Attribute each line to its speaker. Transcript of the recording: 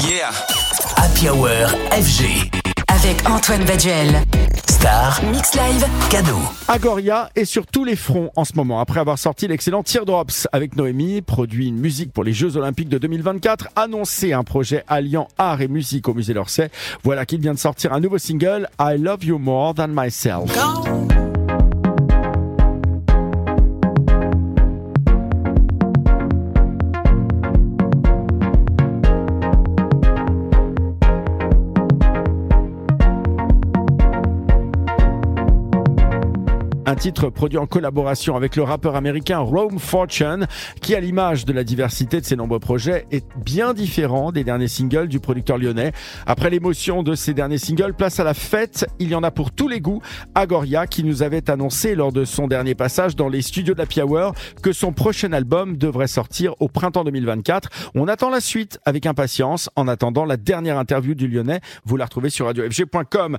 Speaker 1: Yeah. Happy Hour FG.
Speaker 2: Avec Antoine Baduel.
Speaker 1: Star.
Speaker 2: Mix Live.
Speaker 1: Cadeau.
Speaker 3: Agoria est sur tous les fronts en ce moment. Après avoir sorti l'excellent Teardrops avec Noémie, produit une musique pour les Jeux Olympiques de 2024, annoncé un projet alliant art et musique au musée d'Orsay, voilà qu'il vient de sortir un nouveau single, I Love You More Than Myself. Un titre produit en collaboration avec le rappeur américain Rome Fortune, qui à l'image de la diversité de ses nombreux projets est bien différent des derniers singles du producteur lyonnais. Après l'émotion de ces derniers singles, place à la fête, il y en a pour tous les goûts. Agoria qui nous avait annoncé lors de son dernier passage dans les studios de la Hour que son prochain album devrait sortir au printemps 2024. On attend la suite avec impatience. En attendant la dernière interview du lyonnais, vous la retrouvez sur radiofg.com.